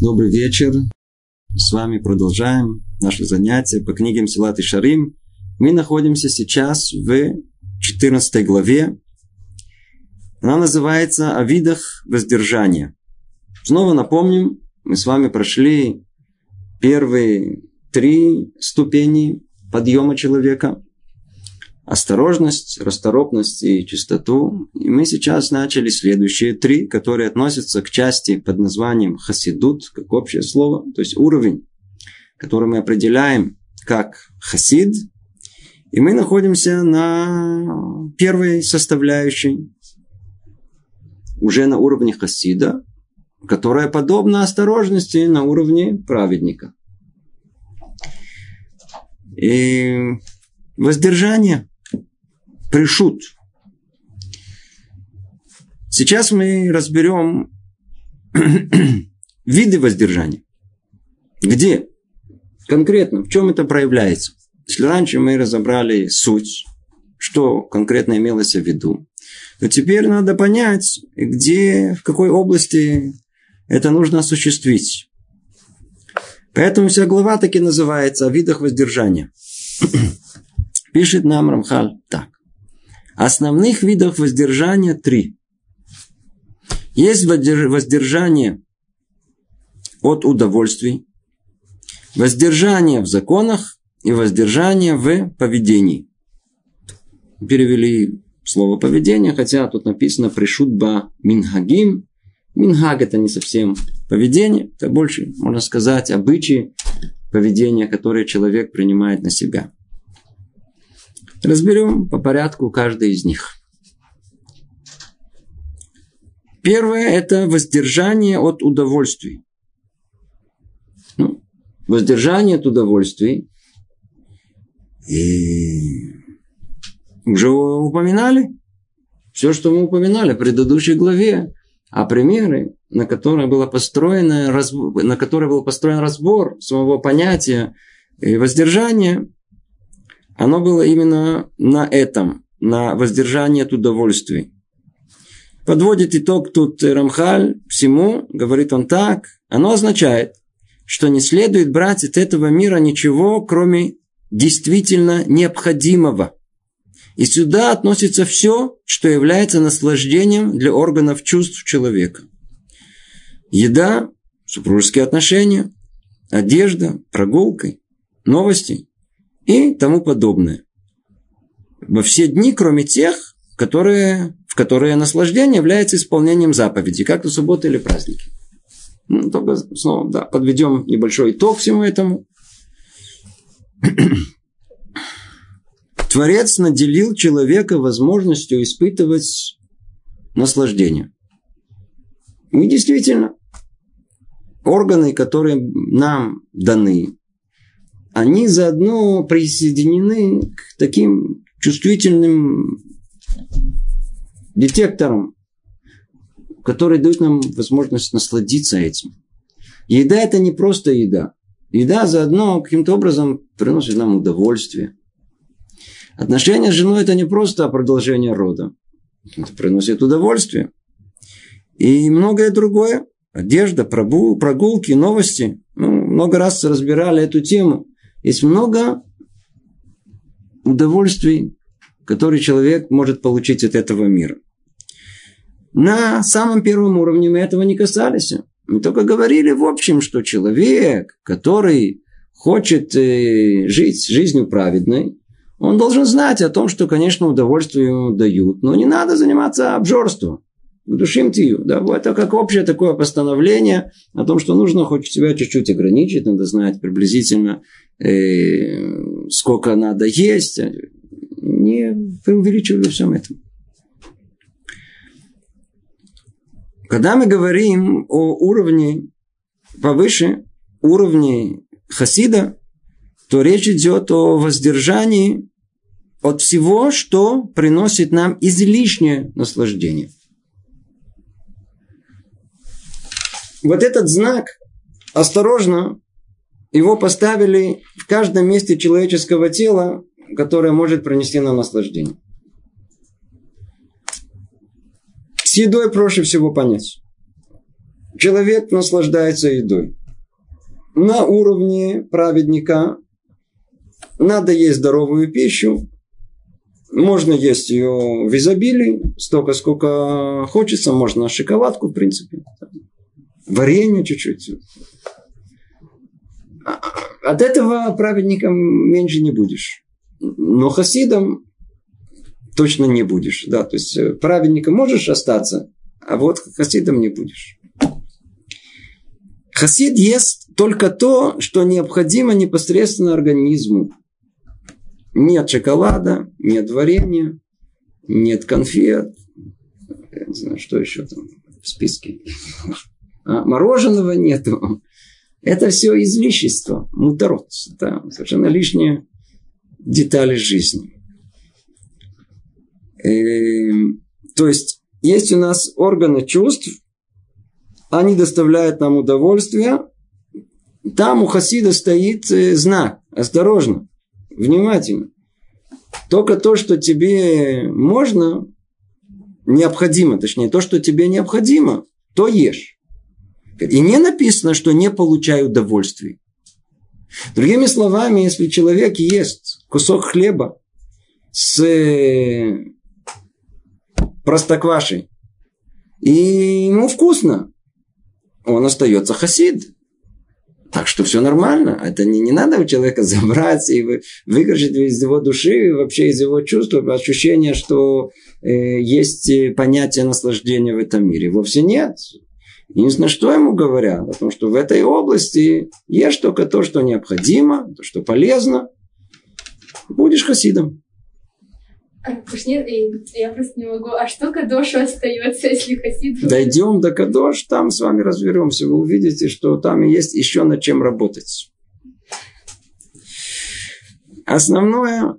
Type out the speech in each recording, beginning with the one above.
Добрый вечер. С вами продолжаем наше занятие по книге Силат и Шарим. Мы находимся сейчас в 14 главе. Она называется «О видах воздержания». Снова напомним, мы с вами прошли первые три ступени подъема человека – осторожность, расторопность и чистоту. И мы сейчас начали следующие три, которые относятся к части под названием хасидут, как общее слово, то есть уровень, который мы определяем как хасид. И мы находимся на первой составляющей, уже на уровне хасида, которая подобна осторожности на уровне праведника. И воздержание – пришут. Сейчас мы разберем виды воздержания. Где? Конкретно, в чем это проявляется? Если раньше мы разобрали суть, что конкретно имелось в виду, то теперь надо понять, где, в какой области это нужно осуществить. Поэтому вся глава таки называется о видах воздержания. Пишет нам Рамхаль так. Основных видов воздержания три. Есть воздержание от удовольствий, воздержание в законах и воздержание в поведении. Перевели слово поведение, хотя тут написано пришутба минхагим. Минхаг это не совсем поведение, это больше, можно сказать, обычаи поведения, которые человек принимает на себя. Разберем по порядку каждый из них. Первое – это воздержание от удовольствий. Ну, воздержание от удовольствий. И уже упоминали. Все, что мы упоминали в предыдущей главе. А примеры, на которые, было построено, на которые был построен разбор самого понятия воздержания, оно было именно на этом, на воздержании от удовольствий. Подводит итог тут Рамхаль всему, говорит он так, оно означает, что не следует брать от этого мира ничего, кроме действительно необходимого. И сюда относится все, что является наслаждением для органов чувств человека. Еда, супружеские отношения, одежда, прогулка, новости и тому подобное. Во все дни, кроме тех, которые, в которые наслаждение является исполнением заповеди, как то субботы или праздники. Ну, только снова да, подведем небольшой итог всему этому. Творец наделил человека возможностью испытывать наслаждение. И действительно, органы, которые нам даны, они заодно присоединены к таким чувствительным детекторам, которые дают нам возможность насладиться этим. Еда это не просто еда. Еда заодно каким-то образом приносит нам удовольствие. Отношения с женой это не просто продолжение рода. Это приносит удовольствие. И многое другое. Одежда, прогулки, новости. Ну, много раз разбирали эту тему. Есть много удовольствий, которые человек может получить от этого мира. На самом первом уровне мы этого не касались. Мы только говорили в общем, что человек, который хочет э, жить жизнью праведной, он должен знать о том, что, конечно, удовольствие ему дают, но не надо заниматься обжорством. Душим тию. Да, это как общее такое постановление о том, что нужно хоть себя чуть-чуть ограничить, надо знать приблизительно, э, сколько надо есть. Не преувеличивали всем этом. Когда мы говорим о уровне повыше, уровне хасида, то речь идет о воздержании от всего, что приносит нам излишнее наслаждение – вот этот знак, осторожно, его поставили в каждом месте человеческого тела, которое может принести нам наслаждение. С едой проще всего понять. человек наслаждается едой. На уровне праведника надо есть здоровую пищу, можно есть ее в изобилии, столько, сколько хочется. Можно шоколадку, в принципе. Варенье чуть-чуть. От этого праведником меньше не будешь. Но хасидом точно не будешь. Да, то есть э, праведником можешь остаться, а вот хасидом не будешь. Хасид ест только то, что необходимо непосредственно организму. Нет шоколада, нет варенья, нет конфет. Я не знаю, что еще там в списке. А, мороженого нету. Это все излишество, муторот. Это совершенно лишние детали жизни. И, эм, то есть, есть у нас органы чувств, они доставляют нам удовольствие. Там у хасида стоит э, знак. Осторожно внимательно. Только то, что тебе можно, необходимо, точнее, то, что тебе необходимо, то ешь. И не написано, что не получаю удовольствия. Другими словами, если человек ест кусок хлеба с э, простоквашей, и ему вкусно, он остается хасид. Так что все нормально. Это не, не надо у человека забрать и выгрузить из его души, вообще из его чувств, ощущение, что э, есть понятие наслаждения в этом мире. Вовсе нет. Единственное, что ему говорят, о том, что в этой области ешь только то, что необходимо, то, что полезно. Будешь хасидом. А, нет, я просто не могу. А что Кадошу остается, если Хасид... Дойдем до Кадош, там с вами разберемся. Вы увидите, что там есть еще над чем работать. Основное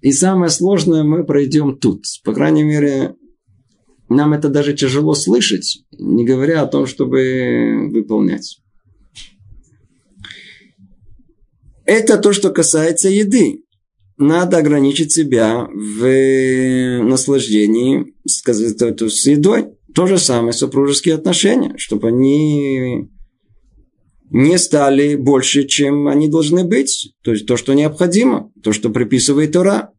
и самое сложное мы пройдем тут. По крайней мере, нам это даже тяжело слышать, не говоря о том, чтобы выполнять. Это то, что касается еды надо ограничить себя в наслаждении с, с едой. То же самое супружеские отношения, чтобы они не стали больше, чем они должны быть. То есть то, что необходимо, то, что приписывает Тора,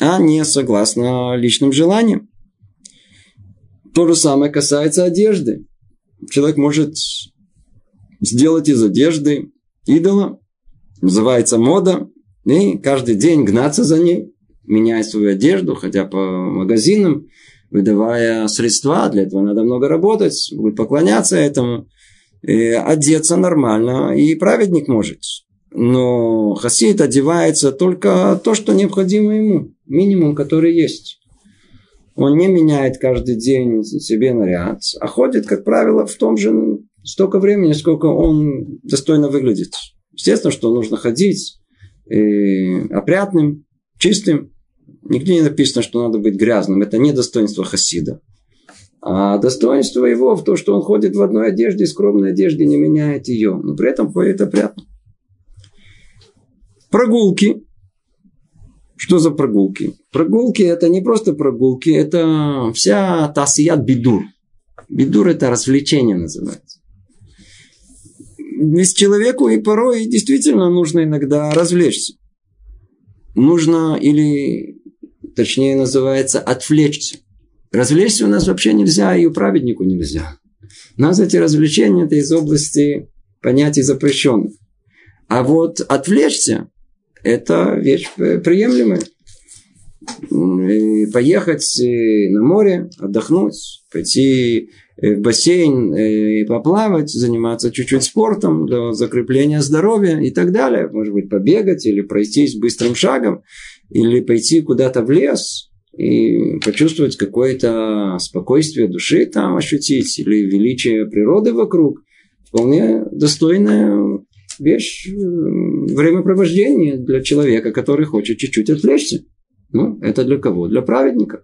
а не согласно личным желаниям. То же самое касается одежды. Человек может сделать из одежды идола, называется мода, и каждый день гнаться за ней, меняя свою одежду, ходя по магазинам, выдавая средства, для этого надо много работать, будет поклоняться этому, одеться нормально, и праведник может. Но хасид одевается только то, что необходимо ему, минимум, который есть. Он не меняет каждый день себе наряд, а ходит, как правило, в том же столько времени, сколько он достойно выглядит. Естественно, что нужно ходить, э, опрятным, чистым. Нигде не написано, что надо быть грязным. Это не достоинство Хасида. А достоинство его в том, что он ходит в одной одежде, скромной одежде, не меняет ее. Но при этом ходит опрятно. Прогулки. Что за прогулки? Прогулки это не просто прогулки, это вся тасият бидур. Бидур это развлечение называется ведь человеку и порой действительно нужно иногда развлечься. Нужно или, точнее называется, отвлечься. Развлечься у нас вообще нельзя, и у праведнику нельзя. У нас эти развлечения это из области понятий запрещенных. А вот отвлечься – это вещь приемлемая. И поехать э, на море, отдохнуть, пойти Э, в бассейн э, и поплавать, заниматься чуть-чуть спортом для закрепления здоровья и так далее. Может быть, побегать или пройтись быстрым шагом, или пойти куда-то в лес и почувствовать какое-то спокойствие души там ощутить, или величие природы вокруг. Вполне достойная вещь э, времяпровождения для человека, который хочет чуть-чуть отвлечься. Ну, это для кого? Для праведника.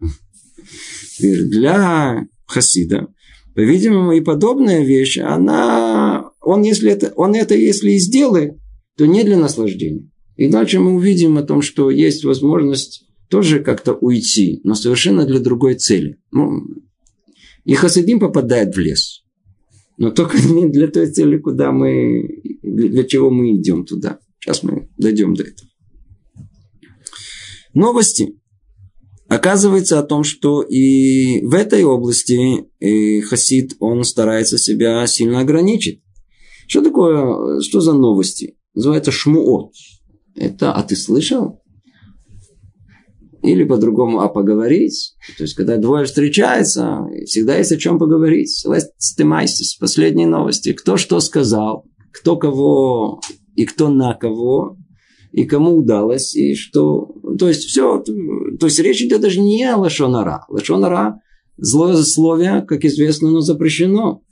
Для хасида по-видимому, и подобная вещь, она, он, если это, он это, если и сделает, то не для наслаждения. И дальше мы увидим о том, что есть возможность тоже как-то уйти, но совершенно для другой цели. Ну, и Хасидим попадает в лес. Но только не для той цели, куда мы, для чего мы идем туда. Сейчас мы дойдем до этого. Новости. Оказывается о том, что и в этой области Хасид, он старается себя сильно ограничить. Что такое, что за новости? Называется шмуот. Это, а ты слышал? Или по-другому, а поговорить. То есть, когда двое встречаются, всегда есть о чем поговорить. Стемайстис, последние новости. Кто что сказал, кто кого и кто на кого, и кому удалось, и что... То есть, все... То есть, речь идет даже не о лошонара. Лошонара, злословие, как известно, оно запрещено.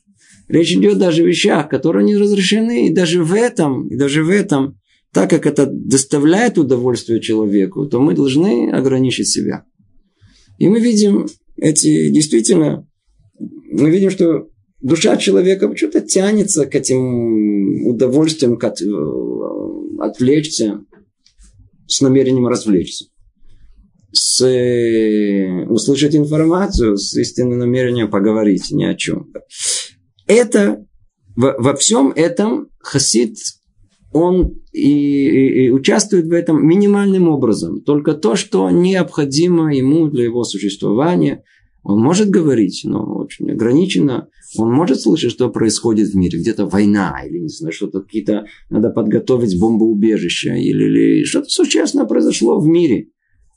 Речь идет даже о вещах, которые не разрешены. И даже в этом, и даже в этом так как это доставляет удовольствие человеку, то мы должны ограничить себя. И мы видим эти, действительно, мы видим, что душа человека почему-то тянется к этим удовольствиям, к от, э, отвлечься, с намерением развлечься. С, э, услышать информацию с истинным намерением поговорить ни о чем. Это, во, во всем этом хасид он и, и, участвует в этом минимальным образом. Только то, что необходимо ему для его существования. Он может говорить, но очень ограниченно. Он может слышать, что происходит в мире. Где-то война, или не знаю, что-то какие-то... Надо подготовить бомбоубежище, или, или что-то существенное произошло в мире.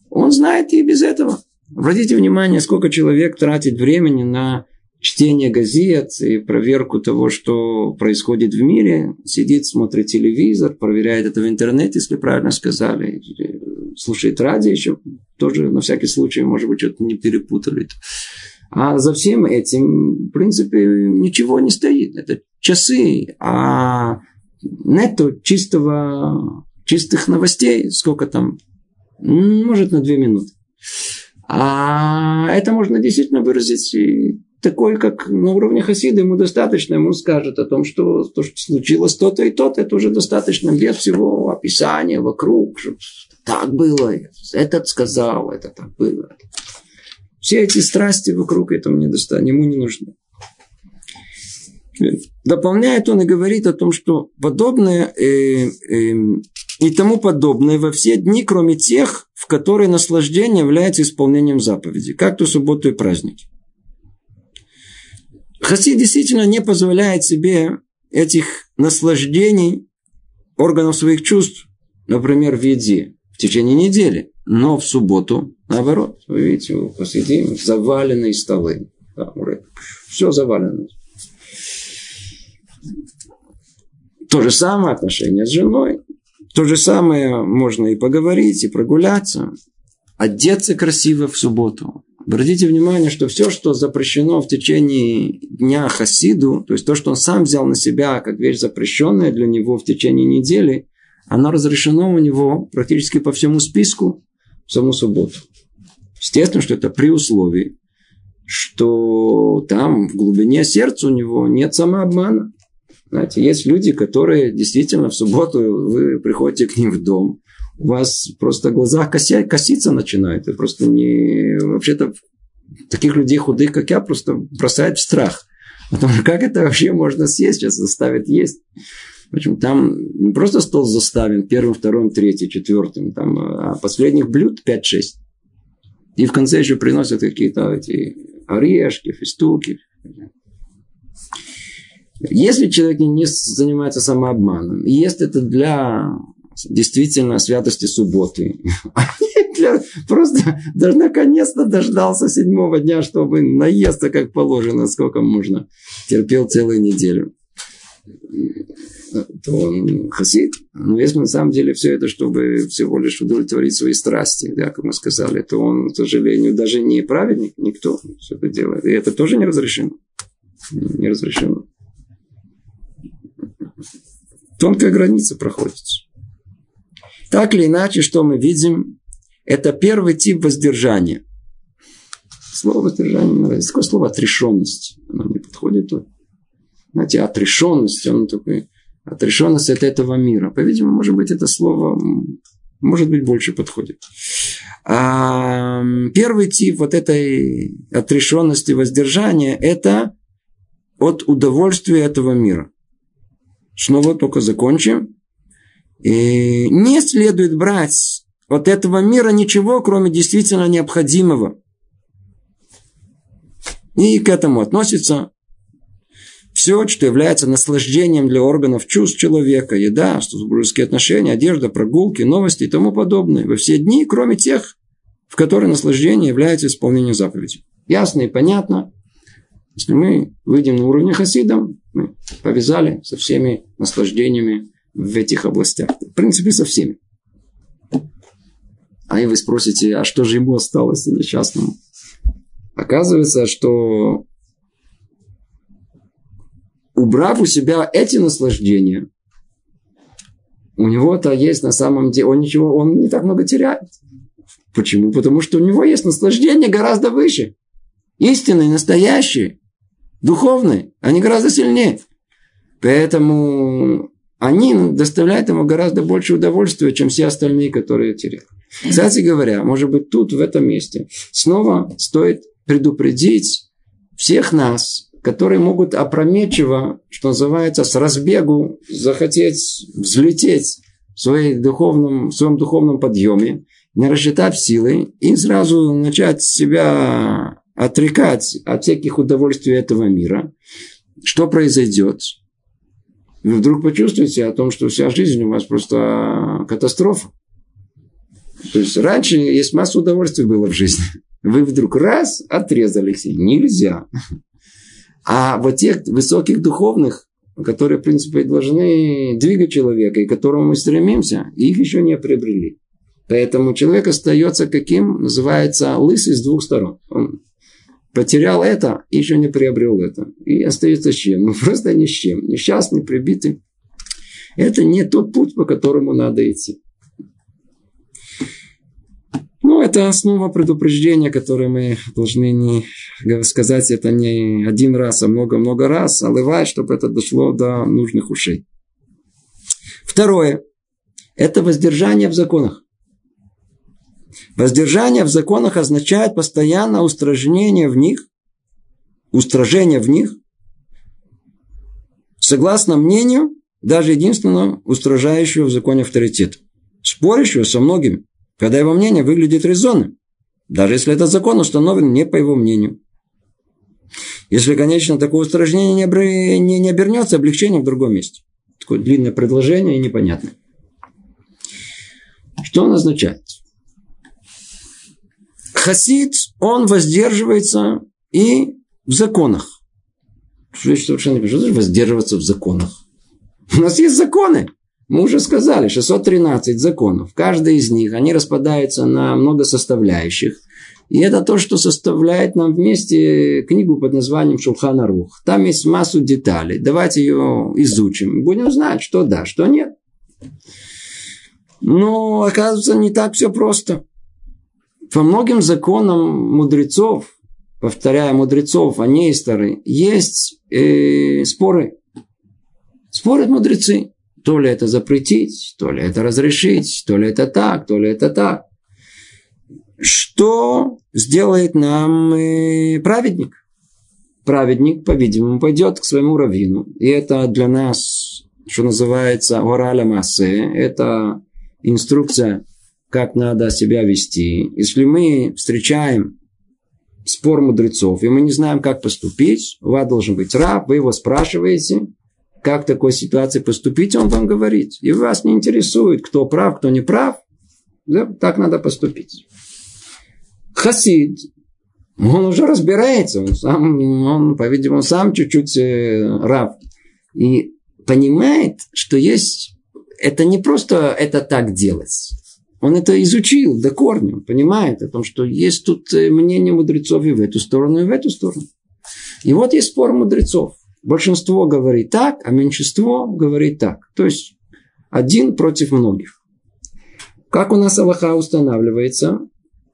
Он знает и без этого. Обратите внимание, сколько человек тратит времени на чтение газет и проверку того, что происходит в мире. Сидит, смотрит телевизор, проверяет это в интернете, если правильно сказали. Слушает радио еще, тоже на всякий случай, может быть, что-то не перепутали. А за всем этим, в принципе, ничего не стоит. Это часы, а нету чистого, чистых новостей, сколько там, может, на две минуты. А это можно действительно выразить такой, как на уровне Хасида, ему достаточно, ему скажет о том, что то, что случилось то-то и то-то, это уже достаточно, без всего описания вокруг, что так было, этот сказал, это так было. Все эти страсти вокруг этого не достаточно, ему не нужны. Дополняет он и говорит о том, что подобное э, э, и тому подобное во все дни, кроме тех, в которые наслаждение является исполнением заповеди, как то субботу и праздники. Хасид действительно не позволяет себе этих наслаждений органов своих чувств, например, в еде, в течение недели. Но в субботу, наоборот, вы видите, мы посидим, заваленные столы. Да, все завалено. То же самое отношение с женой. То же самое можно и поговорить, и прогуляться. Одеться красиво в субботу. Обратите внимание, что все, что запрещено в течение дня Хасиду, то есть то, что он сам взял на себя как вещь запрещенная для него в течение недели, оно разрешено у него практически по всему списку в саму субботу. Естественно, что это при условии, что там в глубине сердца у него нет самообмана. Знаете, есть люди, которые действительно в субботу вы приходите к ним в дом, у вас просто глаза кося, коситься начинают. Это просто не... Вообще-то таких людей худых, как я, просто бросает в страх. Потому что как это вообще можно съесть? Сейчас заставят есть. Причем там не просто стол заставен первым, вторым, третьим, четвертым, там, а последних блюд 5-6. И в конце еще приносят какие-то эти орешки, фистуки. Если человек не занимается самообманом, и есть это для действительно святости субботы. Просто даже наконец-то дождался седьмого дня, чтобы наесться как положено, сколько можно. Терпел целую неделю. То он хасид. Но если на самом деле все это, чтобы всего лишь удовлетворить свои страсти, да, как мы сказали, то он, к сожалению, даже не праведник, никто все это делает. И это тоже не разрешено. Не разрешено. Тонкая граница проходится. Так или иначе, что мы видим, это первый тип воздержания. Слово воздержание нравится. Такое слово отрешенность. Оно мне подходит. Знаете, отрешенность, он такой, отрешенность от этого мира. По-видимому, может быть, это слово, может быть, больше подходит. А первый тип вот этой отрешенности, воздержания, это от удовольствия этого мира. Снова только закончим. И не следует брать от этого мира ничего, кроме действительно необходимого. И к этому относится все, что является наслаждением для органов чувств человека, еда, супружеские отношения, одежда, прогулки, новости и тому подобное, во все дни, кроме тех, в которые наслаждение является исполнением заповедей. Ясно и понятно. Если мы выйдем на уровне хасидам, мы повязали со всеми наслаждениями в этих областях. В принципе, со всеми. А и вы спросите, а что же ему осталось несчастному? Оказывается, что убрав у себя эти наслаждения, у него-то есть на самом деле, он ничего, он не так много теряет. Почему? Потому что у него есть наслаждение гораздо выше. Истинные, настоящие, духовные, они гораздо сильнее. Поэтому они доставляют ему гораздо больше удовольствия, чем все остальные, которые теряют. Кстати говоря, может быть, тут, в этом месте, снова стоит предупредить всех нас, которые могут опрометчиво, что называется, с разбегу захотеть взлететь в, своей духовном, в своем духовном подъеме, не рассчитав силы и сразу начать себя отрекать от всяких удовольствий этого мира. Что произойдет? Вы вдруг почувствуете о том, что вся жизнь у вас просто катастрофа. То есть раньше есть масса удовольствий было в жизни. Вы вдруг раз отрезались. Нельзя. А вот тех высоких духовных, которые, в принципе, должны двигать человека, и к которому мы стремимся, их еще не приобрели. Поэтому человек остается каким? Называется лысый с двух сторон. Он потерял это еще не приобрел это. И остается с чем? Ну, просто ни с чем. Несчастный, прибитый. Это не тот путь, по которому надо идти. Ну, это основа предупреждения, которое мы должны не сказать это не один раз, а много-много раз, а ливать, чтобы это дошло до нужных ушей. Второе. Это воздержание в законах. Воздержание в законах означает постоянное устражнение в них, устражение в них, согласно мнению даже единственного устражающего в законе авторитета, спорящего со многими когда его мнение выглядит резонным, даже если этот закон установлен не по его мнению. Если, конечно, такое устражнение не, обр... не, не обернется облегчением в другом месте. Такое длинное предложение и непонятное. Что он означает? Хасид, он воздерживается и в законах. Что совершенно не Что воздерживаться в законах? У нас есть законы. Мы уже сказали, 613 законов. Каждый из них, они распадаются на много составляющих. И это то, что составляет нам вместе книгу под названием Шулхана Рух. Там есть массу деталей. Давайте ее изучим. Будем знать, что да, что нет. Но оказывается, не так все просто. По многим законам мудрецов, повторяя мудрецов, а не истории, есть э, споры. Спорят мудрецы. То ли это запретить, то ли это разрешить, то ли это так, то ли это так. Что сделает нам э, праведник? Праведник, по-видимому, пойдет к своему раввину. И это для нас, что называется, ораля массе. Это инструкция, как надо себя вести. Если мы встречаем спор мудрецов, и мы не знаем, как поступить, у вас должен быть раб, вы его спрашиваете – как в такой ситуации поступить, он вам говорит. И вас не интересует, кто прав, кто не прав. Да, так надо поступить. Хасид, он уже разбирается, он сам, он, по-видимому, сам чуть-чуть э, раб. И понимает, что есть, это не просто это так делать. Он это изучил до корня, понимает о том, что есть тут э, мнение мудрецов и в эту сторону, и в эту сторону. И вот есть спор мудрецов. Большинство говорит так, а меньшинство говорит так. То есть один против многих. Как у нас Аллаха устанавливается?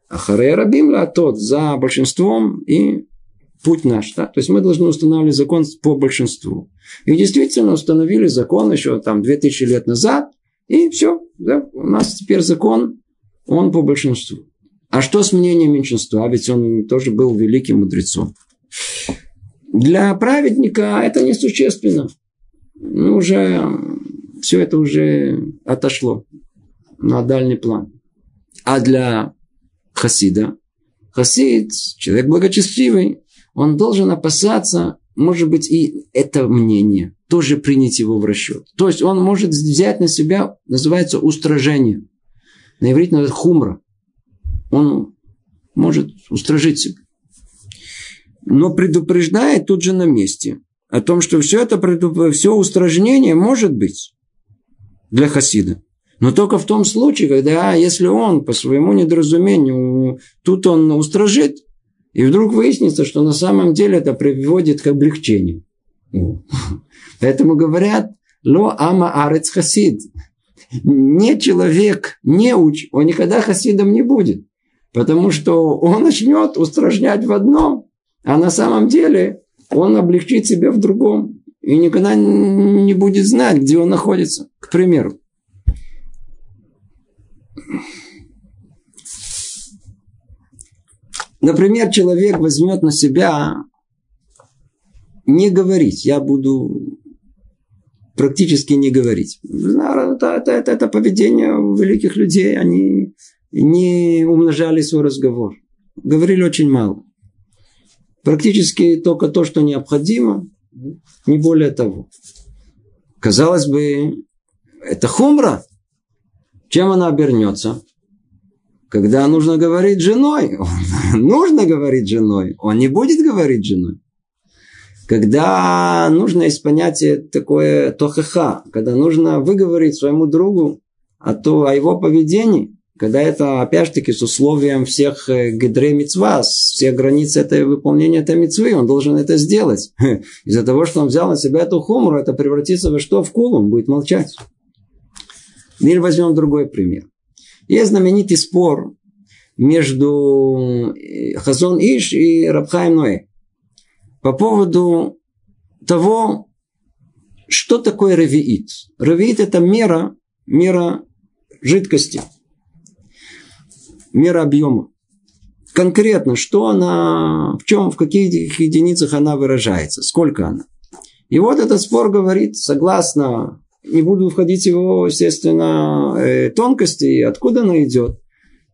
Ахаре рабимла, тот за большинством и путь наш. Да? То есть мы должны устанавливать закон по большинству. И действительно установили закон еще там 2000 лет назад, и все. Да? У нас теперь закон, он по большинству. А что с мнением меньшинства? Ведь он тоже был великим мудрецом. Для праведника это несущественно. Ну, уже все это уже отошло на дальний план. А для хасида, хасид, человек благочестивый, он должен опасаться, может быть, и это мнение, тоже принять его в расчет. То есть он может взять на себя, называется устражение. На иврите называется хумра. Он может устражить себя. Но предупреждает тут же на месте о том, что все это все устражнение может быть для хасида. Но только в том случае, когда если он по своему недоразумению, тут он устражит, и вдруг выяснится, что на самом деле это приводит к облегчению. Поэтому говорят, ло ама арец хасид. Не человек, не уч, он никогда хасидом не будет. Потому что он начнет устражнять в одном, а на самом деле он облегчит себя в другом. И никогда не будет знать, где он находится. К примеру. Например, человек возьмет на себя не говорить. Я буду практически не говорить. Это, это, это, это поведение великих людей. Они не умножали свой разговор. Говорили очень мало. Практически только то, что необходимо, не более того. Казалось бы, это хумра. Чем она обернется? Когда нужно говорить женой, нужно говорить женой, он не будет говорить женой. Когда нужно из понятия такое тохеха, когда нужно выговорить своему другу о, то, о его поведении, когда это, опять-таки, с условием всех э, гидрей митцва, всех границ этой выполнения этой митцвы, он должен это сделать. Из-за того, что он взял на себя эту хумру, это превратится во что? В кулу, он будет молчать. Или возьмем другой пример. Есть знаменитый спор между э, Хазон Иш и Рабхаем Ноэ по поводу того, что такое равиит. Равиит – это мера, мера жидкости, мера объема. Конкретно, что она, в чем, в каких единицах она выражается, сколько она. И вот этот спор говорит, согласно не буду входить в его, естественно, э, тонкости, откуда она идет.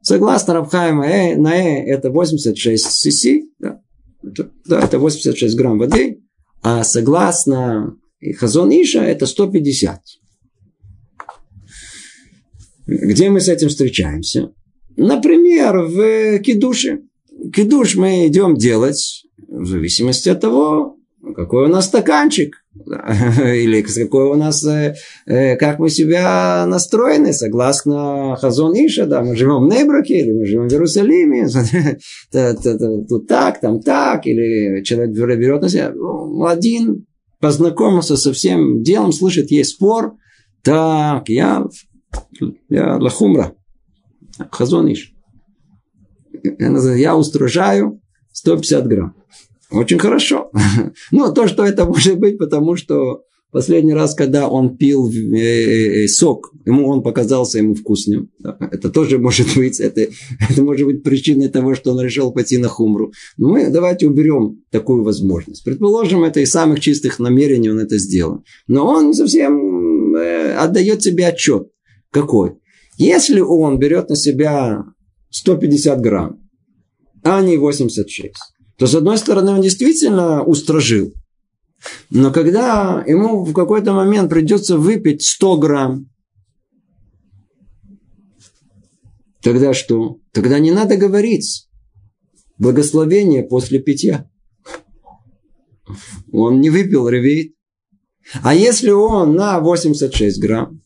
Согласно Рабхайма, э, на э это 86 сс, да, да, это 86 грамм воды, а согласно Хазон Иша это 150. Где мы с этим встречаемся? Например, в кидуше. Кидуш мы идем делать в зависимости от того, какой у нас стаканчик. Или какой у нас, э, э, как мы себя настроены, согласно Хазон Иша, да, мы живем в Нейбраке, или мы живем в Иерусалиме, тут так, там так, или человек берет на себя. Ну, один познакомился со всем делом, слышит, есть спор, так, я, я лахумра, Хазон Иш. Я устражаю 150 грамм. Очень хорошо. Но то, что это может быть, потому что последний раз, когда он пил э, э, э, сок, ему он показался ему вкусным. Это тоже может быть, это, это может быть причиной того, что он решил пойти на хумру. Но мы давайте уберем такую возможность. Предположим, это из самых чистых намерений он это сделал. Но он совсем отдает себе отчет. Какой? Если он берет на себя 150 грамм, а не 86, то с одной стороны он действительно устражил. Но когда ему в какой-то момент придется выпить 100 грамм, тогда что? Тогда не надо говорить благословение после питья. Он не выпил ревит. А если он на 86 грамм,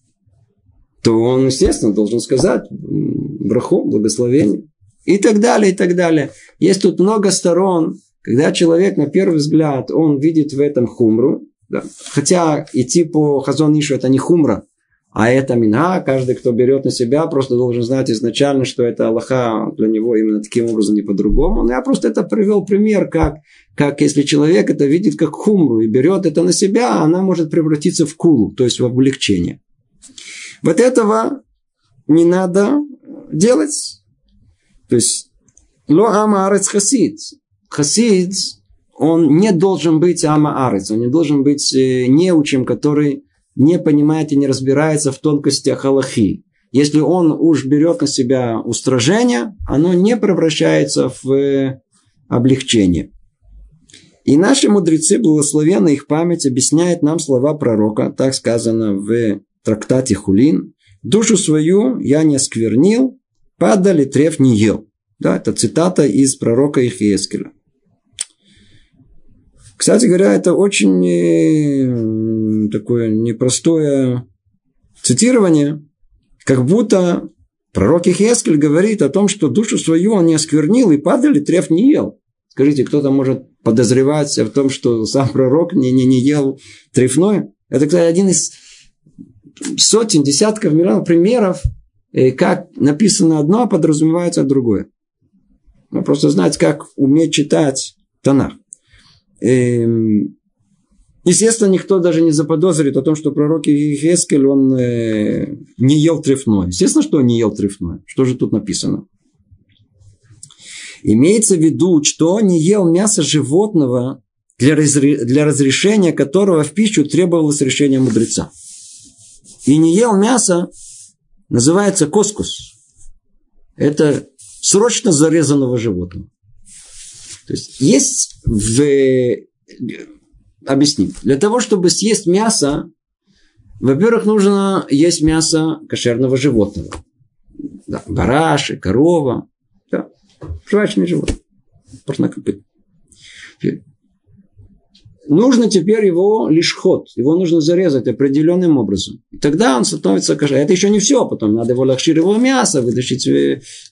то он, естественно, должен сказать браху, благословение. И так далее, и так далее. Есть тут много сторон, когда человек, на первый взгляд, он видит в этом хумру, да. хотя идти по Хазон Ишу это не хумра, а это мина, каждый, кто берет на себя, просто должен знать изначально, что это Аллаха для него именно таким образом, не по-другому. Но я просто это привел пример, как, как если человек это видит как хумру и берет это на себя, она может превратиться в кулу, то есть в облегчение. Вот этого не надо делать. То есть, ло амарец хасид. Хасид, он не должен быть амаарец, он не должен быть э, неучим, который не понимает и не разбирается в тонкостях Аллахи. Если он уж берет на себя устражение, оно не превращается в э, облегчение. И наши мудрецы, благословенно их память, объясняют нам слова пророка, так сказано в трактате Хулин. «Душу свою я не сквернил, падали треф не ел». Да, это цитата из пророка Ихиескеля. Кстати говоря, это очень э, такое непростое цитирование, как будто пророк Ихескель говорит о том, что душу свою он не осквернил и падали, треф не ел. Скажите, кто-то может подозревать в том, что сам пророк не, не, не ел трефное? Это, кстати, один из сотен, десятков миллионов примеров, как написано одно, а подразумевается другое. Ну, просто знать, как уметь читать Танах. Эм, естественно, никто даже не заподозрит о том, что пророк Иехескель, он э, не ел трефное. Естественно, что он не ел трефное. Что же тут написано? Имеется в виду, что он не ел мясо животного, для, разре... для разрешения которого в пищу требовалось решение мудреца. И не ел мясо, называется коскус. Это срочно зарезанного животного. То есть есть в... Объясним. Для того, чтобы съесть мясо, во-первых, нужно есть мясо кошерного животного. Да, бараши, корова. Да, жвачные животные. Парнокопытные нужно теперь его лишь ход. Его нужно зарезать определенным образом. И тогда он становится кошер. Это еще не все. Потом надо его лахшир его мясо, вытащить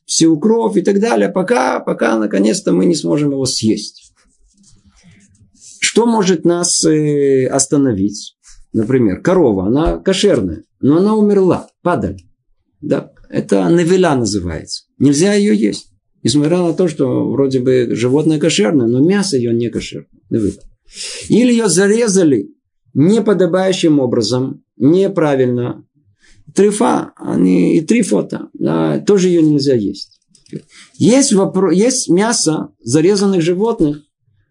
всю кровь и так далее. Пока, пока наконец-то мы не сможем его съесть. Что может нас э, остановить? Например, корова, она кошерная, но она умерла, падаль. Да, это навела называется. Нельзя ее есть. Несмотря на то, что вроде бы животное кошерное, но мясо ее не кошерное. Навела. Или ее зарезали неподобающим образом, неправильно. Трифа, они и трифота, да, тоже ее нельзя есть. Есть, вопрос, есть мясо зарезанных животных,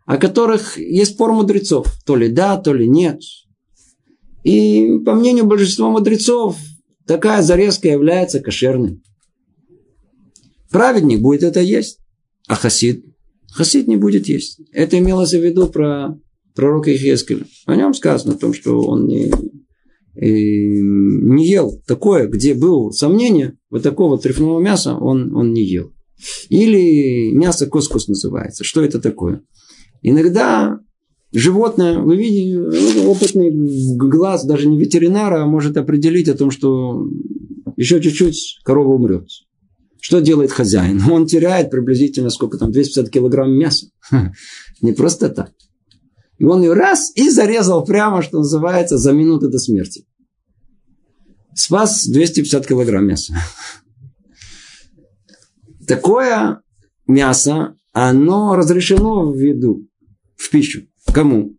о которых есть спор мудрецов. То ли да, то ли нет. И по мнению большинства мудрецов, такая зарезка является кошерной. Праведник будет это есть, а хасид, хасид не будет есть. Это имелось в виду про пророка Ихескеля. О нем сказано, о том, что он не, не ел такое, где было сомнение, вот такого трефного мяса он, он не ел. Или мясо коскус называется. Что это такое? Иногда животное, вы видите, опытный глаз, даже не ветеринара, может определить о том, что еще чуть-чуть корова умрет. Что делает хозяин? Он теряет приблизительно сколько там, 250 килограмм мяса. Не просто так. И он ее раз и зарезал прямо, что называется, за минуту до смерти. Спас 250 килограмм мяса. Такое мясо, оно разрешено в виду, в пищу. Кому?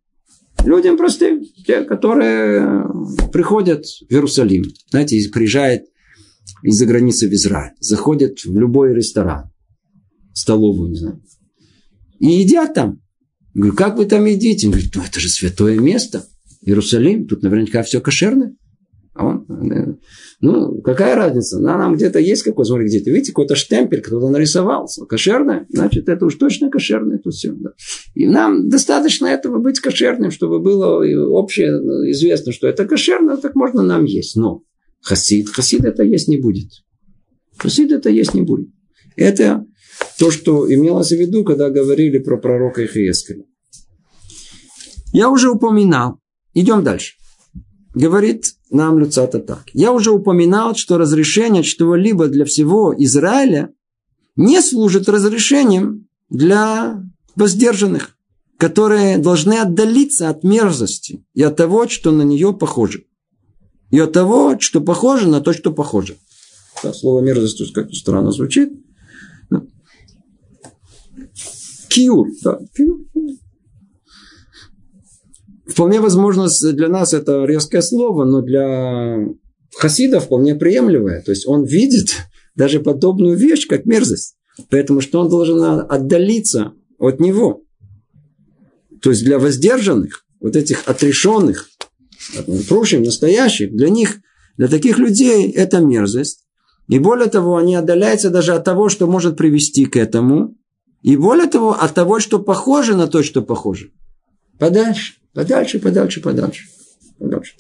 Людям простым, те, которые приходят в Иерусалим. Знаете, приезжает из-за границы в Израиль, заходят в любой ресторан, столовую, не знаю, и едят там. Говорю, как вы там едите? Он говорит, ну это же святое место. Иерусалим, тут наверняка все кошерное. А он, э, ну, какая разница? На нам где-то есть какой, смотри, где-то, видите, какой-то штемпель, кто-то нарисовался. Кошерное, значит, это уж точно кошерное, тут все. Да. И нам достаточно этого быть кошерным, чтобы было общее известно, что это кошерное, так можно нам есть. Но хасид, хасид это есть не будет. Хасид это есть не будет. Это то, что имелось в виду, когда говорили про пророка Ихиескеля. Я уже упоминал. Идем дальше. Говорит нам Люцата так. Я уже упоминал, что разрешение чего-либо для всего Израиля не служит разрешением для воздержанных, которые должны отдалиться от мерзости и от того, что на нее похоже. И от того, что похоже на то, что похоже. Да, слово мерзость, как странно звучит. Киур. Да, киур. Вполне возможно, для нас это резкое слово, но для хасида вполне приемлемое. То есть он видит даже подобную вещь, как мерзость. Поэтому что он должен отдалиться от него. то есть для воздержанных, вот этих отрешенных, прочим, настоящих, для них, для таких людей это мерзость. И более того, они отдаляются даже от того, что может привести к этому. И более того, от того, что похоже на то, что похоже. Подальше, подальше, подальше, подальше. подальше.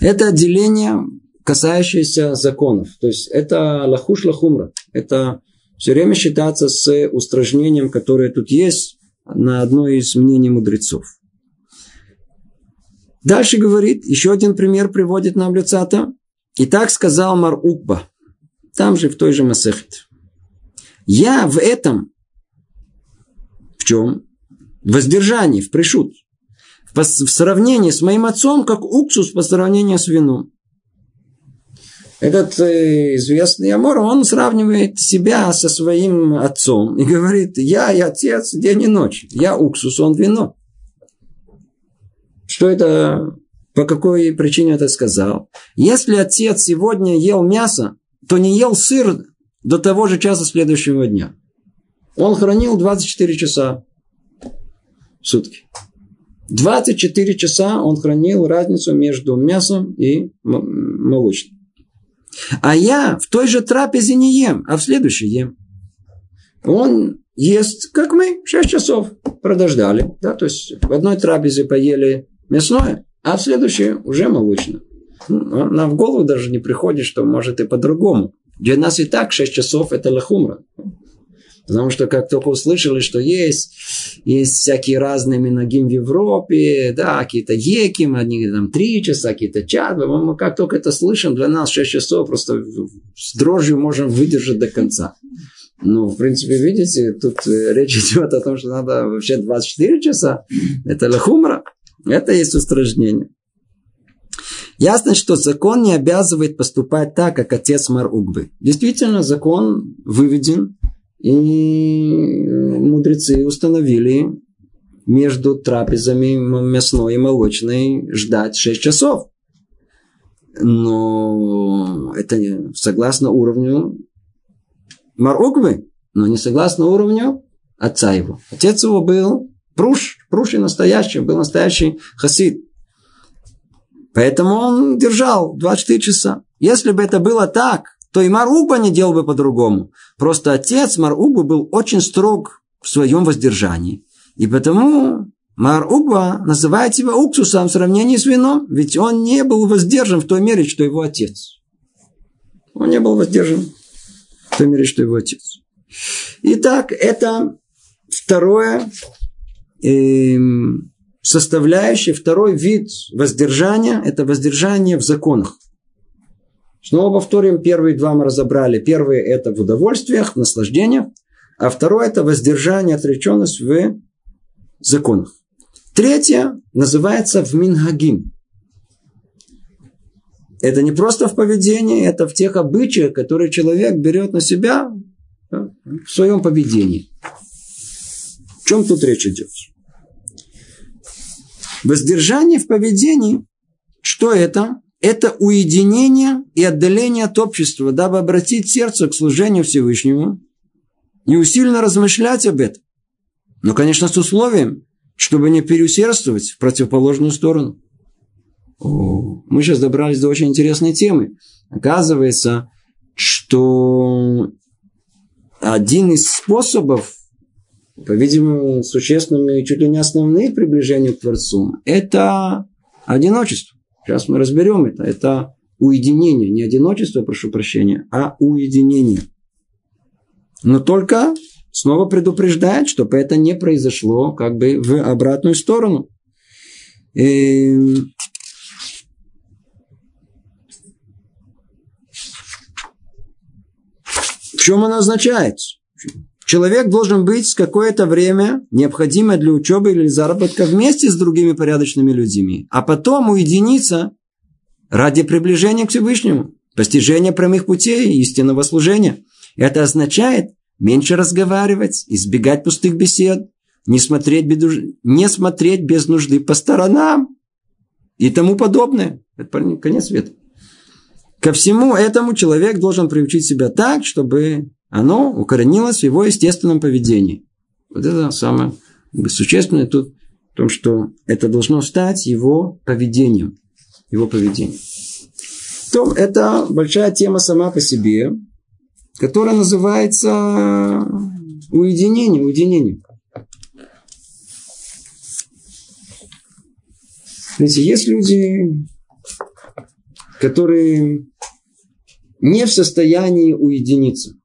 Это отделение, касающееся законов. То есть это лахуш лахумра. Это все время считаться с устражнением, которое тут есть, на одно из мнений мудрецов. Дальше говорит, еще один пример приводит нам Люцата. И так сказал Мар Укба, там же в той же Масехет. Я в этом, в чем? Воздержании, в пришут. В, сравнении с моим отцом, как уксус по сравнению с вином. Этот э, известный Амор, он сравнивает себя со своим отцом и говорит, я и отец день и ночь, я уксус, он вино. Что это, по какой причине это сказал? Если отец сегодня ел мясо, то не ел сыр до того же часа следующего дня. Он хранил 24 часа сутки. 24 часа он хранил разницу между мясом и молочным. А я в той же трапезе не ем, а в следующей ем. Он ест, как мы, 6 часов продождали. Да? То есть в одной трапезе поели мясное, а в следующей уже молочное. Ну, нам в голову даже не приходит, что может и по-другому. Для нас и так 6 часов это лахумра. Потому что как только услышали, что есть, есть всякие разные миногим в Европе, да, какие-то еким, одни там три часа, какие-то час, мы как только это слышим, для нас 6 часов просто с дрожью можем выдержать до конца. Ну, в принципе, видите, тут э, речь идет о том, что надо вообще 24 часа. Это лахумра. Это есть устражнение. Ясно, что закон не обязывает поступать так, как отец Мар Угбы. Действительно, закон выведен и мудрецы установили между трапезами мясной и молочной ждать 6 часов. Но это согласно уровню Маруквы, но не согласно уровню отца его. Отец его был пруш, пруш и настоящий, был настоящий хасид. Поэтому он держал 24 часа. Если бы это было так, то и Маруба не делал бы по-другому. Просто отец Маруба был очень строг в своем воздержании. И потому Маруба называет себя уксусом в сравнении с вином, ведь он не был воздержан в той мере, что его отец. Он не был воздержан в той мере, что его отец. Итак, это второе э, составляющее, второй вид воздержания – это воздержание в законах. Снова повторим, первые два мы разобрали. Первый – это в удовольствиях, в наслаждениях. А второе – это воздержание, отреченность в законах. Третье называется в минхагим. Это не просто в поведении, это в тех обычаях, которые человек берет на себя в своем поведении. В чем тут речь идет? Воздержание в поведении, что это? Это уединение и отдаление от общества, дабы обратить сердце к служению Всевышнему и усиленно размышлять об этом. Но, конечно, с условием, чтобы не переусердствовать в противоположную сторону. О, мы сейчас добрались до очень интересной темы. Оказывается, что один из способов, по-видимому, существенными и чуть ли не основные приближения к Творцу, это одиночество. Сейчас мы разберем это. Это уединение, не одиночество, прошу прощения, а уединение. Но только снова предупреждает, чтобы это не произошло как бы в обратную сторону. И... В чем она означает? Человек должен быть какое-то время необходимое для учебы или заработка вместе с другими порядочными людьми, а потом уединиться ради приближения к Всевышнему, постижения прямых путей и истинного служения. Это означает меньше разговаривать, избегать пустых бесед, не смотреть, без, не смотреть без нужды по сторонам и тому подобное. Это конец света. Ко всему этому человек должен приучить себя так, чтобы оно укоренилось в его естественном поведении. Вот это самое Существенное тут в том, что это должно стать его поведением. Его поведением. То это большая тема сама по себе, которая называется уединение, уединение. Знаете, есть люди, которые не в состоянии уединиться.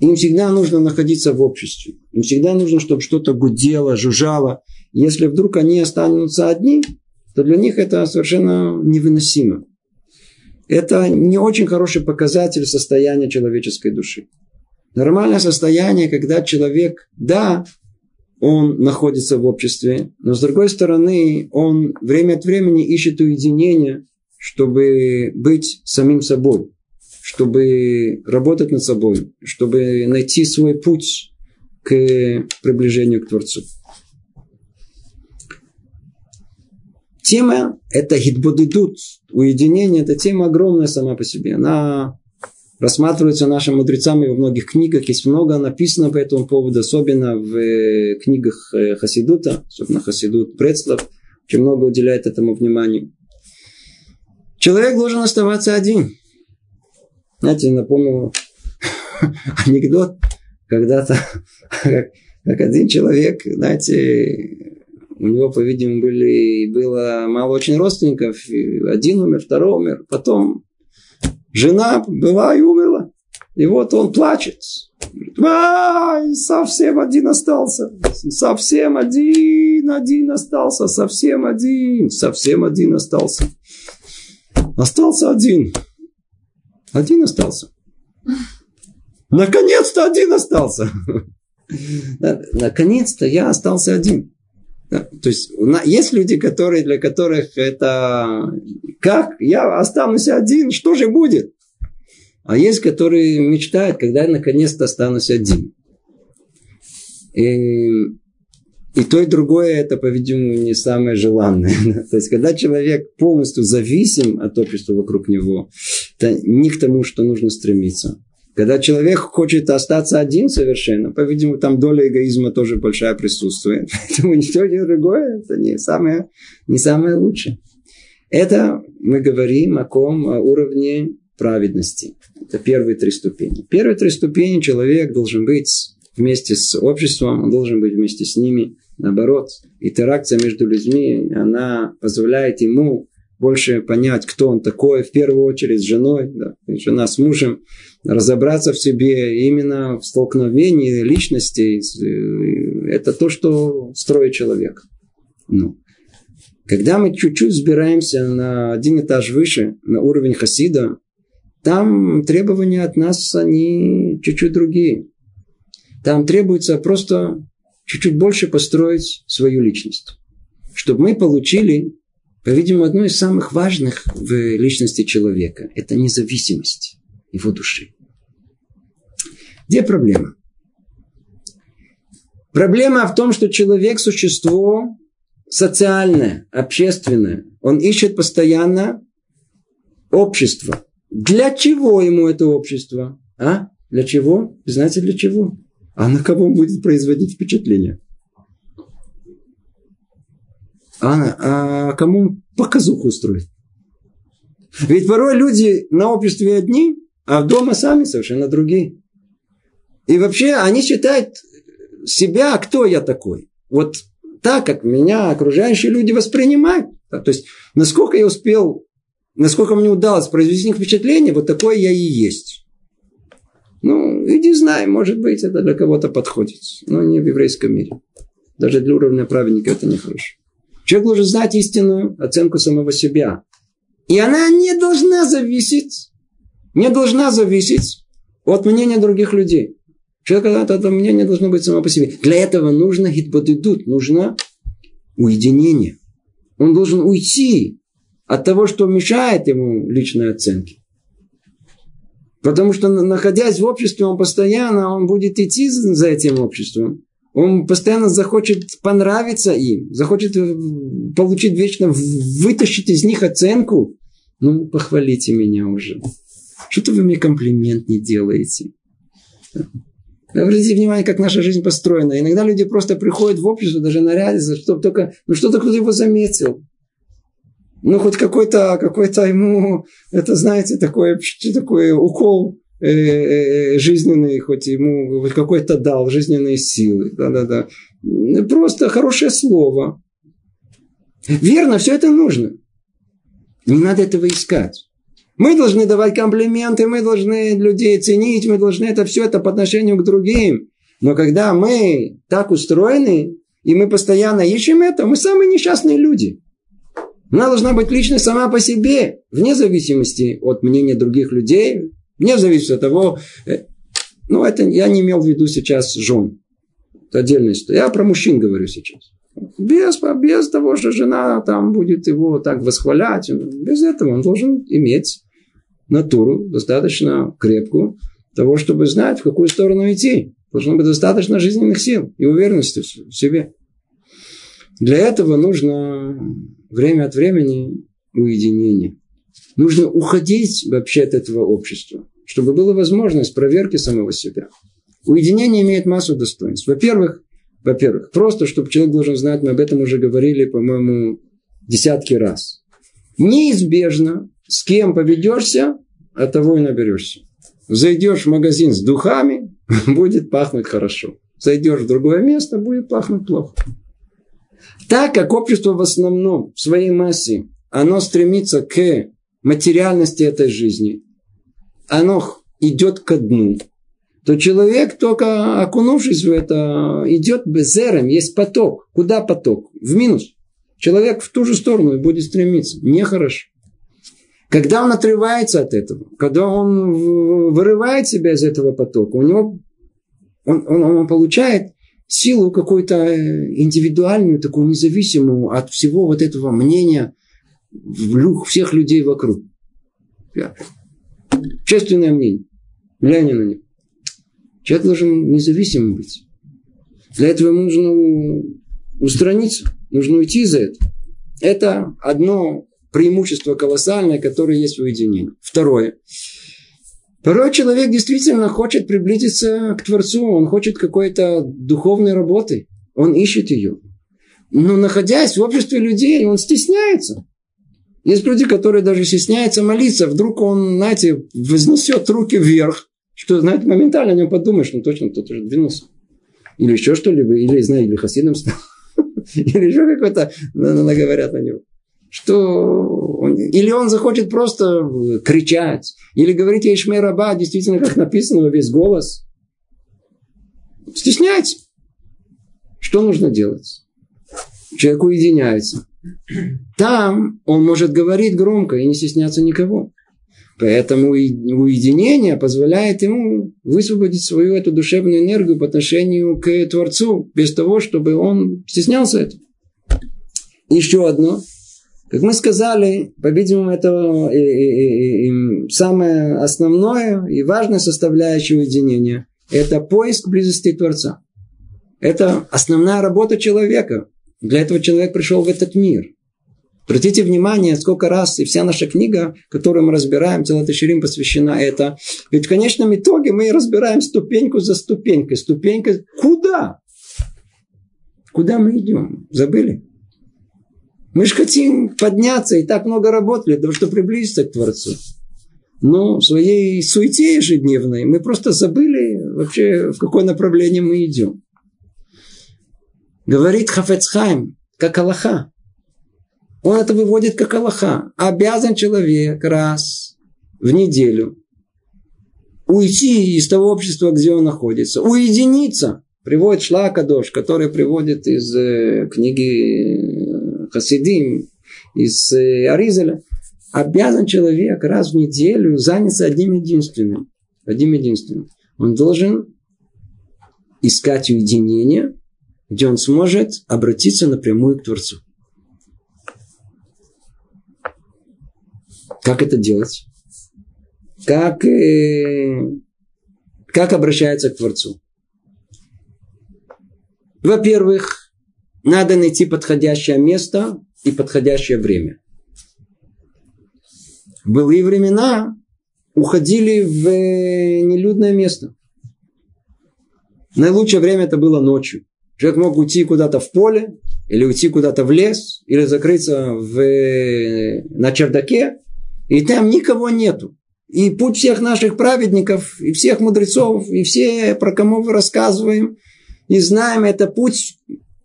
Им всегда нужно находиться в обществе. Им всегда нужно, чтобы что-то гудело, жужжало. Если вдруг они останутся одни, то для них это совершенно невыносимо. Это не очень хороший показатель состояния человеческой души. Нормальное состояние, когда человек, да, он находится в обществе, но с другой стороны, он время от времени ищет уединение, чтобы быть самим собой, чтобы работать над собой, чтобы найти свой путь к приближению к Творцу. Тема – это гидбодидут, уединение – это тема огромная сама по себе. Она рассматривается нашими мудрецами во многих книгах. Есть много написано по этому поводу, особенно в э, книгах э, Хасидута, особенно Хасидут Прецлав, очень много уделяет этому вниманию. Человек должен оставаться один. Знаете, напомню анекдот, когда-то, как один человек, знаете, у него, по-видимому, были, было мало очень родственников. Один умер, второй умер. Потом жена была и умерла. И вот он плачет. Говорит, Ай, совсем один остался. Совсем один, один остался. Совсем один, совсем один остался. Остался один. Один остался. Наконец-то один остался. Наконец-то я остался один. То есть есть люди, которые, для которых это как я останусь один, что же будет? А есть, которые мечтают, когда я наконец-то останусь один. И, и то, и другое, это, по-видимому, не самое желанное. То есть, когда человек полностью зависим от общества вокруг него, это не к тому, что нужно стремиться. Когда человек хочет остаться один совершенно, по-видимому, там доля эгоизма тоже большая присутствует. Поэтому ничто не другое, это не самое, не самое лучшее. Это мы говорим о ком о уровне праведности. Это первые три ступени. Первые три ступени человек должен быть вместе с обществом, он должен быть вместе с ними. Наоборот, интеракция между людьми, она позволяет ему больше понять, кто он такой, в первую очередь с женой, да, жена с мужем, разобраться в себе именно в столкновении личностей. Э, это то, что строит человек. Ну. Когда мы чуть-чуть сбираемся на один этаж выше, на уровень хасида, там требования от нас, они чуть-чуть другие. Там требуется просто чуть-чуть больше построить свою личность. Чтобы мы получили по-видимому, одно из самых важных в личности человека – это независимость его души. Где проблема? Проблема в том, что человек – существо социальное, общественное. Он ищет постоянно общество. Для чего ему это общество? А? Для чего? Знаете, для чего? А на кого он будет производить впечатление? А, а кому показуху устроить? Ведь порой люди на обществе одни, а дома сами совершенно другие. И вообще они считают себя, кто я такой. Вот так, как меня окружающие люди воспринимают. То есть, насколько я успел, насколько мне удалось произвести впечатление, вот такое я и есть. Ну, иди знай, может быть, это для кого-то подходит. Но не в еврейском мире. Даже для уровня праведника это нехорошо. Человек должен знать истинную оценку самого себя. И она не должна зависеть, не должна зависеть от мнения других людей. Человек, это, это мнение должно быть само по себе. Для этого нужно хитбодидут, нужно уединение. Он должен уйти от того, что мешает ему личной оценке. Потому что, находясь в обществе, он постоянно он будет идти за этим обществом. Он постоянно захочет понравиться им, захочет э, получить вечно, вытащить из них оценку. Ну, похвалите меня уже. Что-то вы мне комплимент не делаете. Обратите внимание, как наша жизнь построена. Иногда люди просто приходят в общество, даже нарядятся, чтобы только, ну что-то кто-то его заметил. Ну, хоть какой-то, какой-то ему, это, знаете, такой, такой укол э, э, жизненный, хоть ему хоть какой-то дал жизненные силы. Да-да-да. Просто хорошее слово. Верно, все это нужно. Не надо этого искать. Мы должны давать комплименты, мы должны людей ценить, мы должны это все это по отношению к другим. Но когда мы так устроены, и мы постоянно ищем это, мы самые несчастные люди. Она должна быть личной сама по себе, вне зависимости от мнения других людей, вне зависимости от того, э, ну, это я не имел в виду сейчас жен. Это отдельная история. Я про мужчин говорю сейчас. Без, без того, что жена там будет его так восхвалять. Без этого он должен иметь натуру достаточно крепкую того, чтобы знать, в какую сторону идти. Должно быть достаточно жизненных сил и уверенности в себе. Для этого нужно время от времени уединение. Нужно уходить вообще от этого общества, чтобы была возможность проверки самого себя. Уединение имеет массу достоинств. Во-первых, во-первых, просто, чтобы человек должен знать, мы об этом уже говорили, по-моему, десятки раз. Неизбежно с кем поведешься, от того и наберешься. Зайдешь в магазин с духами, будет пахнуть хорошо. Зайдешь в другое место, будет пахнуть плохо. Так как общество в основном в своей массе, оно стремится к материальности этой жизни, оно идет ко дну, то человек, только окунувшись в это, идет безером, есть поток. Куда поток? В минус. Человек в ту же сторону будет стремиться. Нехорошо. Когда он отрывается от этого, когда он вырывает себя из этого потока, у него он, он, он получает силу какую-то индивидуальную, такую независимую от всего вот этого мнения всех людей вокруг. Чувственное мнение. Глянь на него. Человек должен независимым быть. Для этого нужно устраниться, нужно уйти за это. Это одно преимущество колоссальное, которое есть в уединении. Второе. Порой человек действительно хочет приблизиться к Творцу, он хочет какой-то духовной работы, он ищет ее. Но находясь в обществе людей, он стесняется. Есть люди, которые даже стесняются молиться. Вдруг он, знаете, вознесет руки вверх, что, знаете, моментально о нем подумаешь, ну точно кто-то уже двинулся. Или еще что-либо, или, знаете, или хасидом стал. Или еще какой-то наговорят на него что или он захочет просто кричать, или говорить Ишмей Раба, действительно, как написано, во весь голос. Стесняется. Что нужно делать? Человек уединяется. Там он может говорить громко и не стесняться никого. Поэтому уединение позволяет ему высвободить свою эту душевную энергию по отношению к Творцу, без того, чтобы он стеснялся этого. Еще одно – как мы сказали, по-видимому, это и, и, и, самое основное и важное составляющее уединения – это поиск близости Творца. Это основная работа человека. Для этого человек пришел в этот мир. Обратите внимание, сколько раз и вся наша книга, которую мы разбираем, Целоташирим посвящена это. Ведь в конечном итоге мы разбираем ступеньку за ступенькой. Ступенька куда? Куда мы идем? Забыли? Мы же хотим подняться и так много работали для того, чтобы приблизиться к Творцу. Но в своей суете ежедневной мы просто забыли вообще, в какое направление мы идем. Говорит Хафецхайм, как Аллаха. Он это выводит как Аллаха. Обязан человек раз в неделю уйти из того общества, где он находится, уединиться. Приводит Шлакадош, который приводит из э, книги Хасидим, из э, Аризеля, обязан человек раз в неделю заняться одним единственным. Одним единственным. Он должен искать уединение, где он сможет обратиться напрямую к Творцу. Как это делать? Как, э, как обращается к Творцу? Во-первых, надо найти подходящее место и подходящее время. В былые времена уходили в нелюдное место. Наилучшее время это было ночью. Человек мог уйти куда-то в поле, или уйти куда-то в лес, или закрыться в, на чердаке, и там никого нету. И путь всех наших праведников, и всех мудрецов, и все, про кого мы рассказываем, и знаем, это путь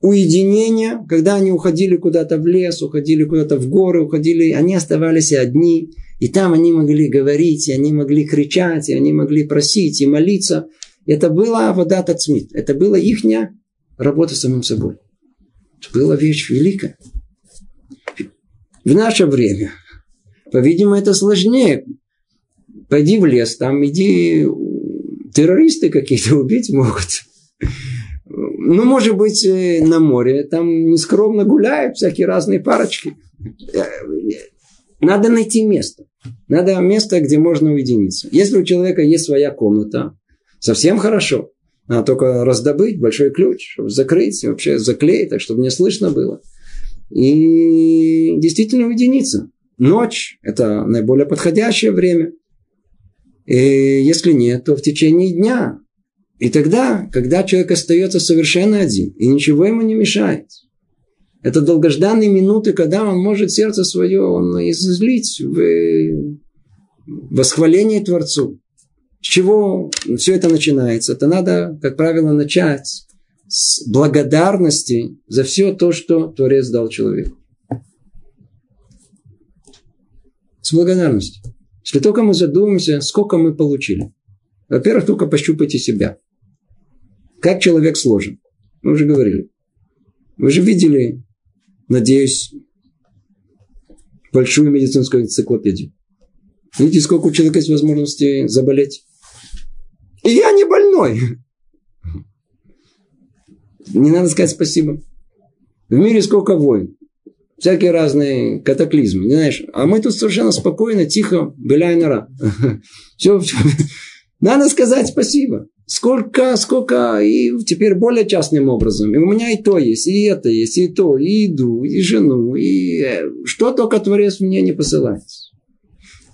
уединения, когда они уходили куда-то в лес, уходили куда-то в горы, уходили, они оставались одни, и там они могли говорить, и они могли кричать, и они могли просить, и молиться. Это была вода Тацмит, это была их работа с самим собой. Это была вещь великая. В наше время, по-видимому, это сложнее. Пойди в лес, там иди, террористы какие-то убить могут. Ну, может быть, э, на море, там нескромно гуляют всякие разные парочки. Надо найти место. Надо место, где можно уединиться. Если у человека есть своя комната, совсем хорошо. Надо только раздобыть большой ключ, чтобы закрыть, вообще заклеить, так чтобы не слышно было. И действительно уединиться. Ночь – это наиболее подходящее время. И если нет, то в течение дня. И тогда, когда человек остается совершенно один, и ничего ему не мешает, это долгожданные минуты, когда он может сердце свое он излить в восхваление Творцу. С чего все это начинается? Это надо, как правило, начать с благодарности за все то, что Творец дал человеку. С благодарностью. Если только мы задумаемся, сколько мы получили. Во-первых, только пощупайте себя. Как человек сложен. Мы уже говорили. Вы же видели надеюсь, большую медицинскую энциклопедию. Видите, сколько у человека есть возможности заболеть. И я не больной. Не надо сказать спасибо. В мире сколько войн. Всякие разные катаклизмы. Не знаешь, а мы тут совершенно спокойно, тихо, беляй нора. Все, все. Надо сказать спасибо. Сколько, сколько, и теперь более частным образом. И у меня и то есть, и это есть, и то, и еду, и жену, и э, что только Творец мне не посылает.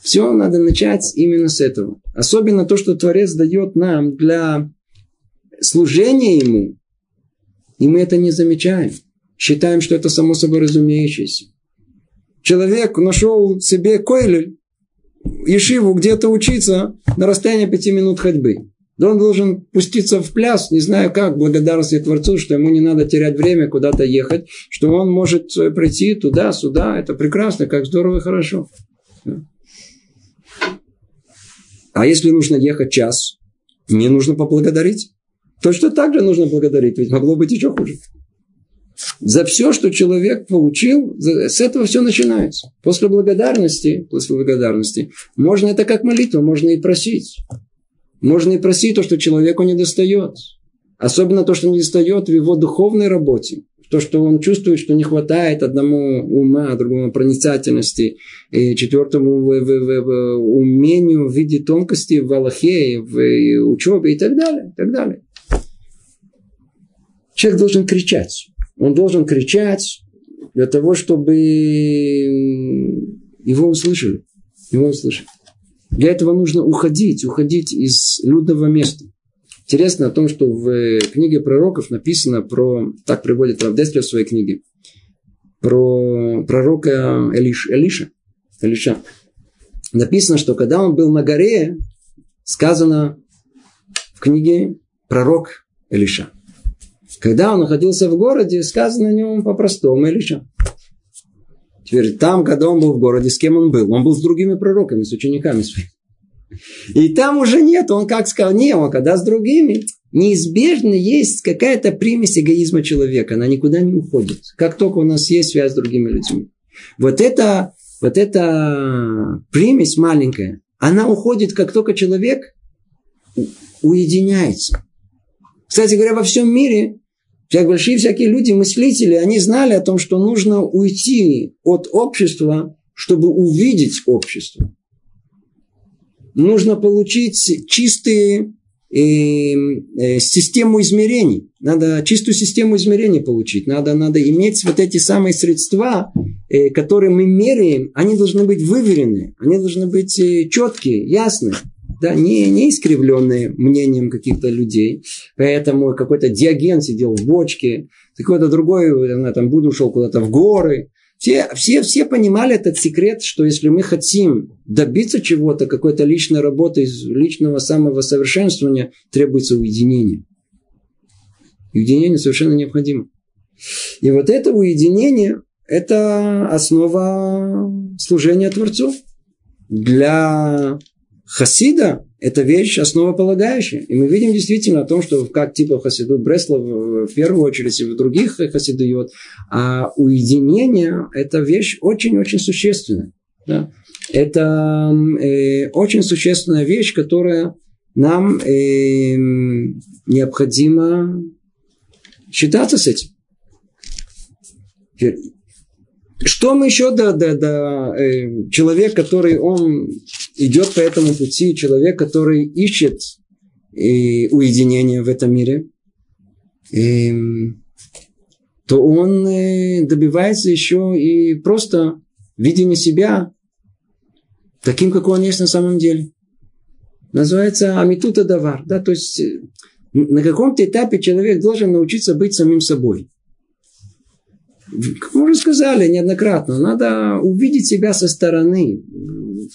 Все надо начать именно с этого. Особенно то, что Творец дает нам для служения Ему. И мы это не замечаем. Считаем, что это само собой разумеющееся. Человек нашел себе койлель, ешиву где-то учиться на расстоянии пяти минут ходьбы. Да он должен пуститься в пляс, не знаю как, благодарности Творцу, что ему не надо терять время куда-то ехать, что он может э, прийти туда, сюда. Это прекрасно, как здорово и хорошо. А если нужно ехать час, не нужно поблагодарить. Точно так же нужно благодарить, ведь могло быть еще хуже. За все, что человек получил, с этого все начинается. После благодарности, после благодарности, можно это как молитва, можно и просить. Можно и просить то, что человеку не достает. Особенно то, что не достает в его духовной работе. То, что он чувствует, что не хватает одному ума, другому проницательности, и четвертому в, в, в, в умению в виде тонкости в Аллахе, в учебе и так далее. И так далее. Человек должен кричать. Он должен кричать для того, чтобы его услышали. Его услышали. Для этого нужно уходить, уходить из людного места. Интересно о том, что в книге пророков написано про, так приводит Равдеслер в своей книге, про пророка Элиш, Элиша, Элиша. Написано, что когда он был на горе, сказано в книге пророк Элиша. Когда он находился в городе, сказано о нем по-простому Элиша. Теперь там, когда он был в городе, с кем он был? Он был с другими пророками, с учениками своими. И там уже нет, он как сказал, не, он когда с другими, неизбежно есть какая-то примесь эгоизма человека, она никуда не уходит. Как только у нас есть связь с другими людьми. Вот это, вот эта примесь маленькая, она уходит, как только человек уединяется. Кстати говоря, во всем мире все большие всякие люди, мыслители, они знали о том, что нужно уйти от общества, чтобы увидеть общество. Нужно получить чистые э, э, систему измерений. Надо чистую систему измерений получить. Надо, надо иметь вот эти самые средства, э, которые мы меряем. Они должны быть выверены. Они должны быть э, четкие, ясные. Да, не, не искривленные мнением каких-то людей. Поэтому какой-то Диоген сидел в бочке, какой-то другой, там, Будда ушел куда-то в горы. Все, все, все понимали этот секрет, что если мы хотим добиться чего-то, какой-то личной работы, личного самого совершенствования, требуется уединение. И уединение совершенно необходимо. И вот это уединение, это основа служения Творцу. Для хасида это вещь основополагающая. И мы видим действительно о том, что как типа хасидут Бреслов в первую очередь и в других хасидует, а уединение – это вещь очень-очень существенная. Да? Это э, очень существенная вещь, которая нам э, необходимо считаться с этим. Что мы еще да, да, да, э, человек, который он идет по этому пути, человек, который ищет э, уединение в этом мире, э, то он э, добивается еще и просто видения себя таким, какой он есть на самом деле. Называется амитута давар. Да, то есть э, на каком-то этапе человек должен научиться быть самим собой. Как мы уже сказали неоднократно, надо увидеть себя со стороны,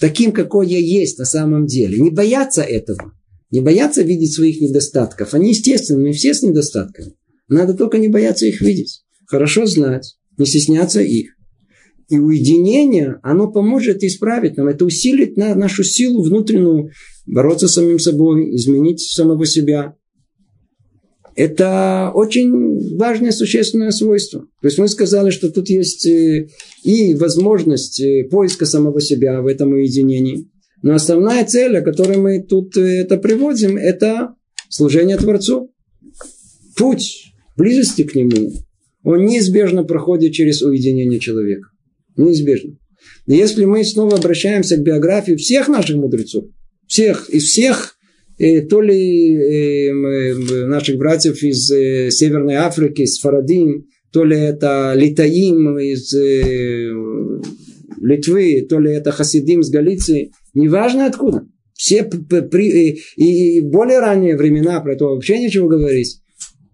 таким, какой я есть на самом деле. Не бояться этого. Не бояться видеть своих недостатков. Они естественны, мы все с недостатками. Надо только не бояться их видеть. Хорошо знать, не стесняться их. И уединение, оно поможет исправить нам. Это усилит на нашу силу внутреннюю бороться с самим собой, изменить самого себя. Это очень важное, существенное свойство. То есть мы сказали, что тут есть э, и возможность э, поиска самого себя в этом уединении. Но основная цель, о которой мы тут э, это приводим, это служение Творцу. Путь близости к Нему, он неизбежно проходит через уединение человека. Неизбежно. Если мы снова обращаемся к биографии всех наших мудрецов, всех, из всех то ли э, наших братьев из э, Северной Африки, из Фарадим, то ли это Литаим из э, Литвы, то ли это Хасидим из Галиции, неважно откуда. Все при, и, и более ранние времена, про это вообще ничего говорить.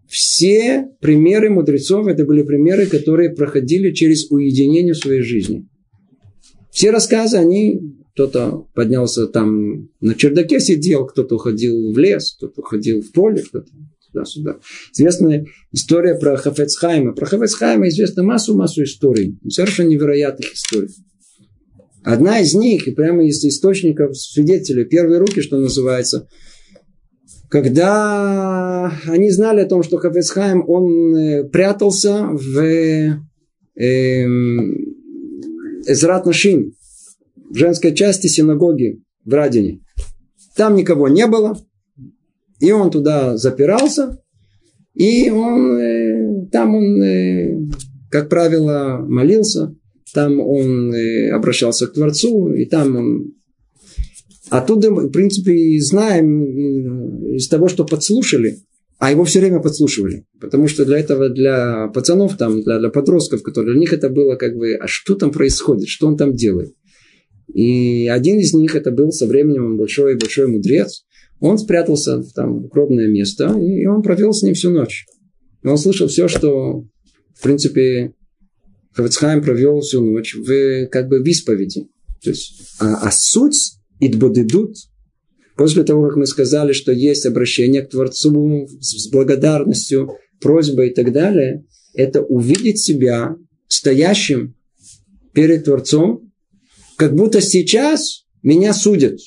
Все примеры мудрецов, это были примеры, которые проходили через уединение своей жизни. Все рассказы, они кто-то поднялся там на чердаке сидел, кто-то уходил в лес, кто-то уходил в поле, кто-то туда-сюда. Известная история про Хафецхайма. Про Хафецхайма известна массу-массу историй. Совершенно невероятных историй. Одна из них, и прямо из источников свидетелей, первые руки, что называется, когда они знали о том, что Хафецхайм, он э, прятался в э, Эзрат Нашим, в женской части синагоги в Радине. Там никого не было. И он туда запирался. И он, э, там он, э, как правило, молился. Там он э, обращался к Творцу. И там он... Оттуда, в принципе, знаем э, из того, что подслушали, а его все время подслушивали. Потому что для этого, для пацанов, там, для, для подростков, которые для них это было как бы, а что там происходит, что он там делает. И один из них, это был со временем большой-большой мудрец, он спрятался в там укромное место, и он провел с ним всю ночь. И он слышал все, что, в принципе, Хавицхайм провел всю ночь в, как бы, в исповеди. То есть, а, а суть идбодидут, после того, как мы сказали, что есть обращение к Творцу с, с благодарностью, просьбой и так далее, это увидеть себя стоящим перед Творцом как будто сейчас меня судят.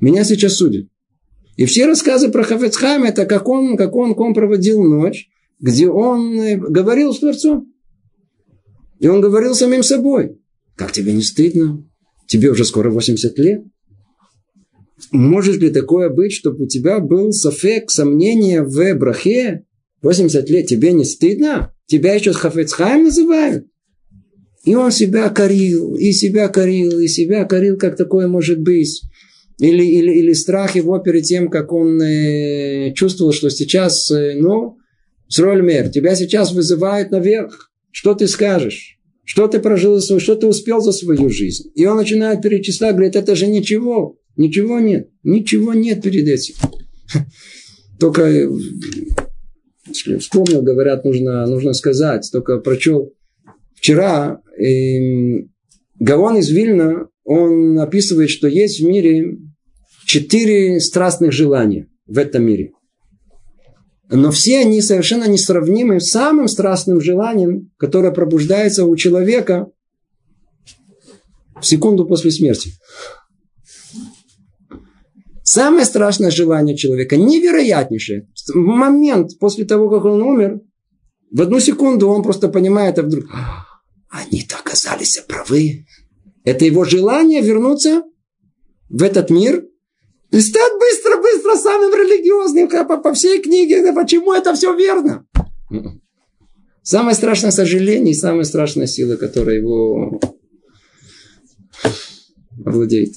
Меня сейчас судят. И все рассказы про Хафецхайма, это как он, как он, как он проводил ночь, где он э, говорил с Творцом. И он говорил самим собой. Как тебе не стыдно? Тебе уже скоро 80 лет. Может ли такое быть, чтобы у тебя был софек, сомнение в брахе? 80 лет тебе не стыдно? Тебя еще Хафецхайм называют? И он себя корил, и себя корил, и себя корил, как такое может быть. Или, или, или страх его перед тем, как он э, чувствовал, что сейчас, э, ну, Срольмер, тебя сейчас вызывают наверх. Что ты скажешь? Что ты прожил свою, что ты успел за свою жизнь? И он начинает перечислять, говорит, это же ничего, ничего нет, ничего нет перед этим. Только э, вспомнил, говорят, нужно, нужно сказать, только прочел вчера э, Гавон из Вильна, он описывает, что есть в мире четыре страстных желания в этом мире. Но все они совершенно несравнимы с самым страстным желанием, которое пробуждается у человека в секунду после смерти. Самое страшное желание человека, невероятнейшее. В момент после того, как он умер, в одну секунду он просто понимает, а вдруг, «А, они-то оказались правы. Это его желание вернуться в этот мир и стать быстро-быстро самым религиозным по, по всей книге. Почему это все верно? Самое страшное сожаление и самая страшная сила, которая его владеет.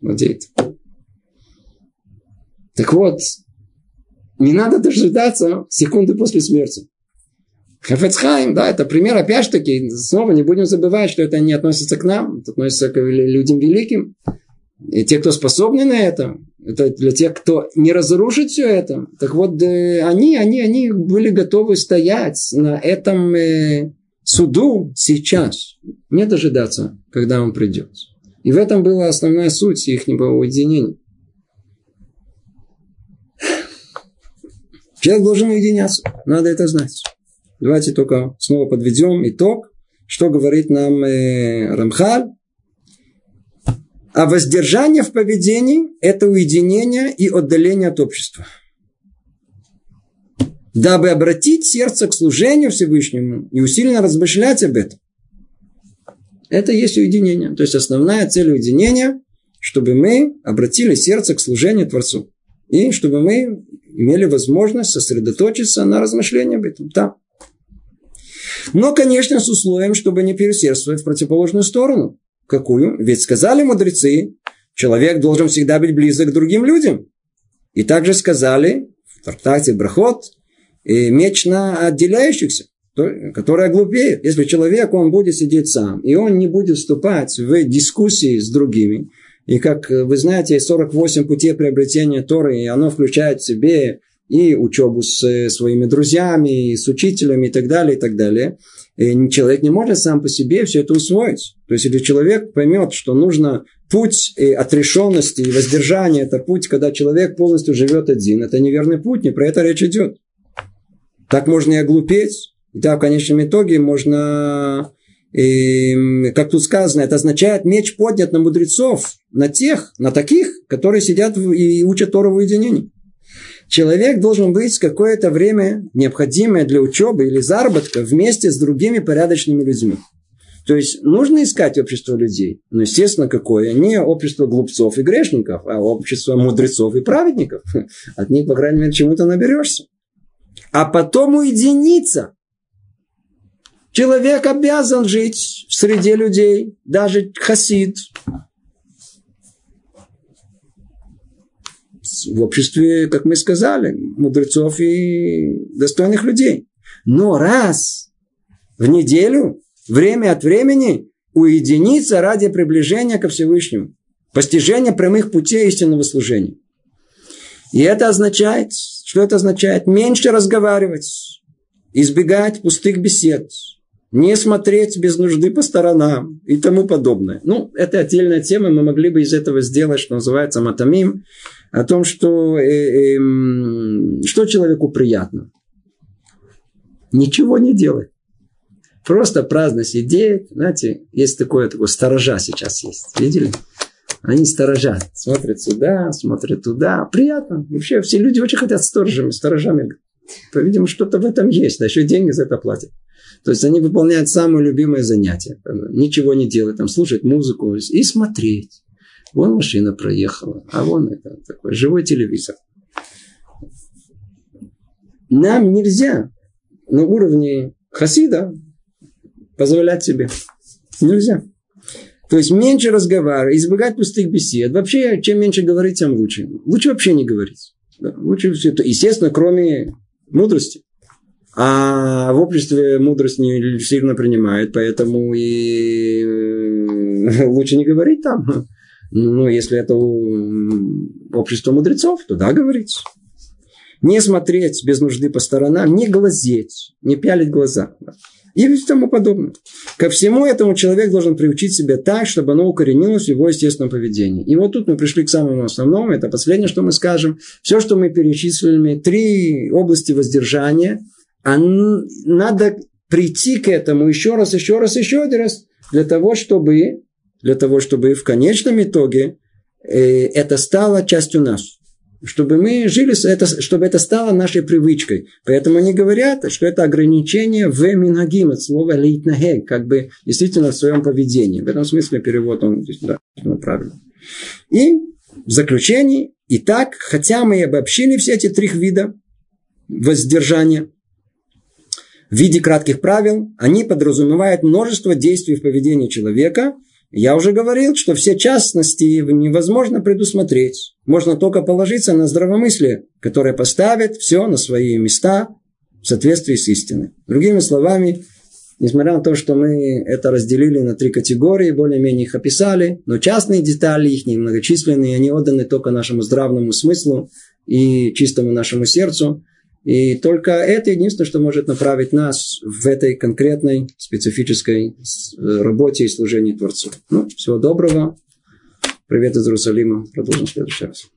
владеет. Так вот, не надо дожидаться секунды после смерти. Хафецхайм, да, это пример, опять же таки, снова не будем забывать, что это не относится к нам, это относится к людям великим. И те, кто способны на это, это для тех, кто не разрушит все это. Так вот, э, они, они, они были готовы стоять на этом э, суду сейчас, не дожидаться, когда он придет. И в этом была основная суть их уединения. Человек должен уединяться, надо это знать. Давайте только снова подведем итог, что говорит нам э, Рамхаль. А воздержание в поведении – это уединение и отдаление от общества. Дабы обратить сердце к служению Всевышнему и усиленно размышлять об этом. Это есть уединение. То есть основная цель уединения, чтобы мы обратили сердце к служению Творцу. И чтобы мы имели возможность сосредоточиться на размышлении об этом. Там. Но, конечно, с условием, чтобы не переусердствовать в противоположную сторону. Какую? Ведь сказали мудрецы, человек должен всегда быть близок к другим людям. И также сказали в трактате Брахот, меч на отделяющихся, который глупеет. Если человек, он будет сидеть сам, и он не будет вступать в дискуссии с другими, и как вы знаете, 48 путей приобретения Торы, и оно включает в себе и учебу с э, своими друзьями, и с учителями и так далее, и так далее. И человек не может сам по себе все это усвоить. То есть, если человек поймет, что нужно путь э, отрешенности и воздержания, это путь, когда человек полностью живет один, это неверный путь, не про это речь идет. Так можно и оглупеть. И да, в конечном итоге можно, и, как тут сказано, это означает меч поднят на мудрецов, на тех, на таких, которые сидят и учат Тору в уединении человек должен быть какое-то время необходимое для учебы или заработка вместе с другими порядочными людьми. То есть нужно искать общество людей. Но, естественно, какое? Не общество глупцов и грешников, а общество мудрецов и праведников. От них, по крайней мере, чему-то наберешься. А потом уединиться. Человек обязан жить в среде людей, даже хасид, в обществе, как мы сказали, мудрецов и достойных людей. Но раз в неделю, время от времени, уединиться ради приближения ко Всевышнему, постижения прямых путей истинного служения. И это означает, что это означает? Меньше разговаривать, избегать пустых бесед, не смотреть без нужды по сторонам и тому подобное. Ну, это отдельная тема, мы могли бы из этого сделать, что называется матамим, о том, что, э, э, что человеку приятно. Ничего не делать. Просто праздно сидеть. Знаете, есть такое, такое сторожа сейчас есть. Видели? Они сторожат. Смотрят сюда, смотрят туда. Приятно. Вообще все люди очень хотят сторожами, сторожами. По-видимому, что-то в этом есть. А еще деньги за это платят. То есть они выполняют самое любимое занятие. Ничего не делать, там слушать музыку и смотреть. Вон машина проехала, а вон это такой живой телевизор. Нам нельзя на уровне хасида позволять себе. Нельзя. То есть меньше разговаривать, избегать пустых бесед. Вообще, чем меньше говорить, тем лучше. Лучше вообще не говорить. Да, лучше все это. Естественно, кроме мудрости. А в обществе мудрость не сильно принимает, поэтому и э, лучше не говорить там. Ну, если это общество мудрецов, то да, говорить. Не смотреть без нужды по сторонам, не глазеть, не пялить глаза и тому подобное. Ко всему этому человек должен приучить себя так, чтобы оно укоренилось в его естественном поведении. И вот тут мы пришли к самому основному, это последнее, что мы скажем. Все, что мы перечислили, три области воздержания, а надо прийти к этому еще раз, еще раз, еще один раз, для того, чтобы, для того, чтобы в конечном итоге э, это стало частью нас чтобы мы жили, это, чтобы это стало нашей привычкой. Поэтому они говорят, что это ограничение в минагим, от слова лейтнагег, как бы действительно в своем поведении. В этом смысле перевод он да, правильно. И в заключении, итак, хотя мы и обобщили все эти три вида воздержания, в виде кратких правил, они подразумевают множество действий в поведении человека – я уже говорил, что все частности невозможно предусмотреть. Можно только положиться на здравомыслие, которое поставит все на свои места в соответствии с истиной. Другими словами, несмотря на то, что мы это разделили на три категории, более-менее их описали, но частные детали, их немногочисленные, они отданы только нашему здравому смыслу и чистому нашему сердцу. И только это единственное, что может направить нас в этой конкретной специфической э, работе и служении Творцу. Ну, всего доброго. Привет из Иерусалима. Продолжим в следующий раз.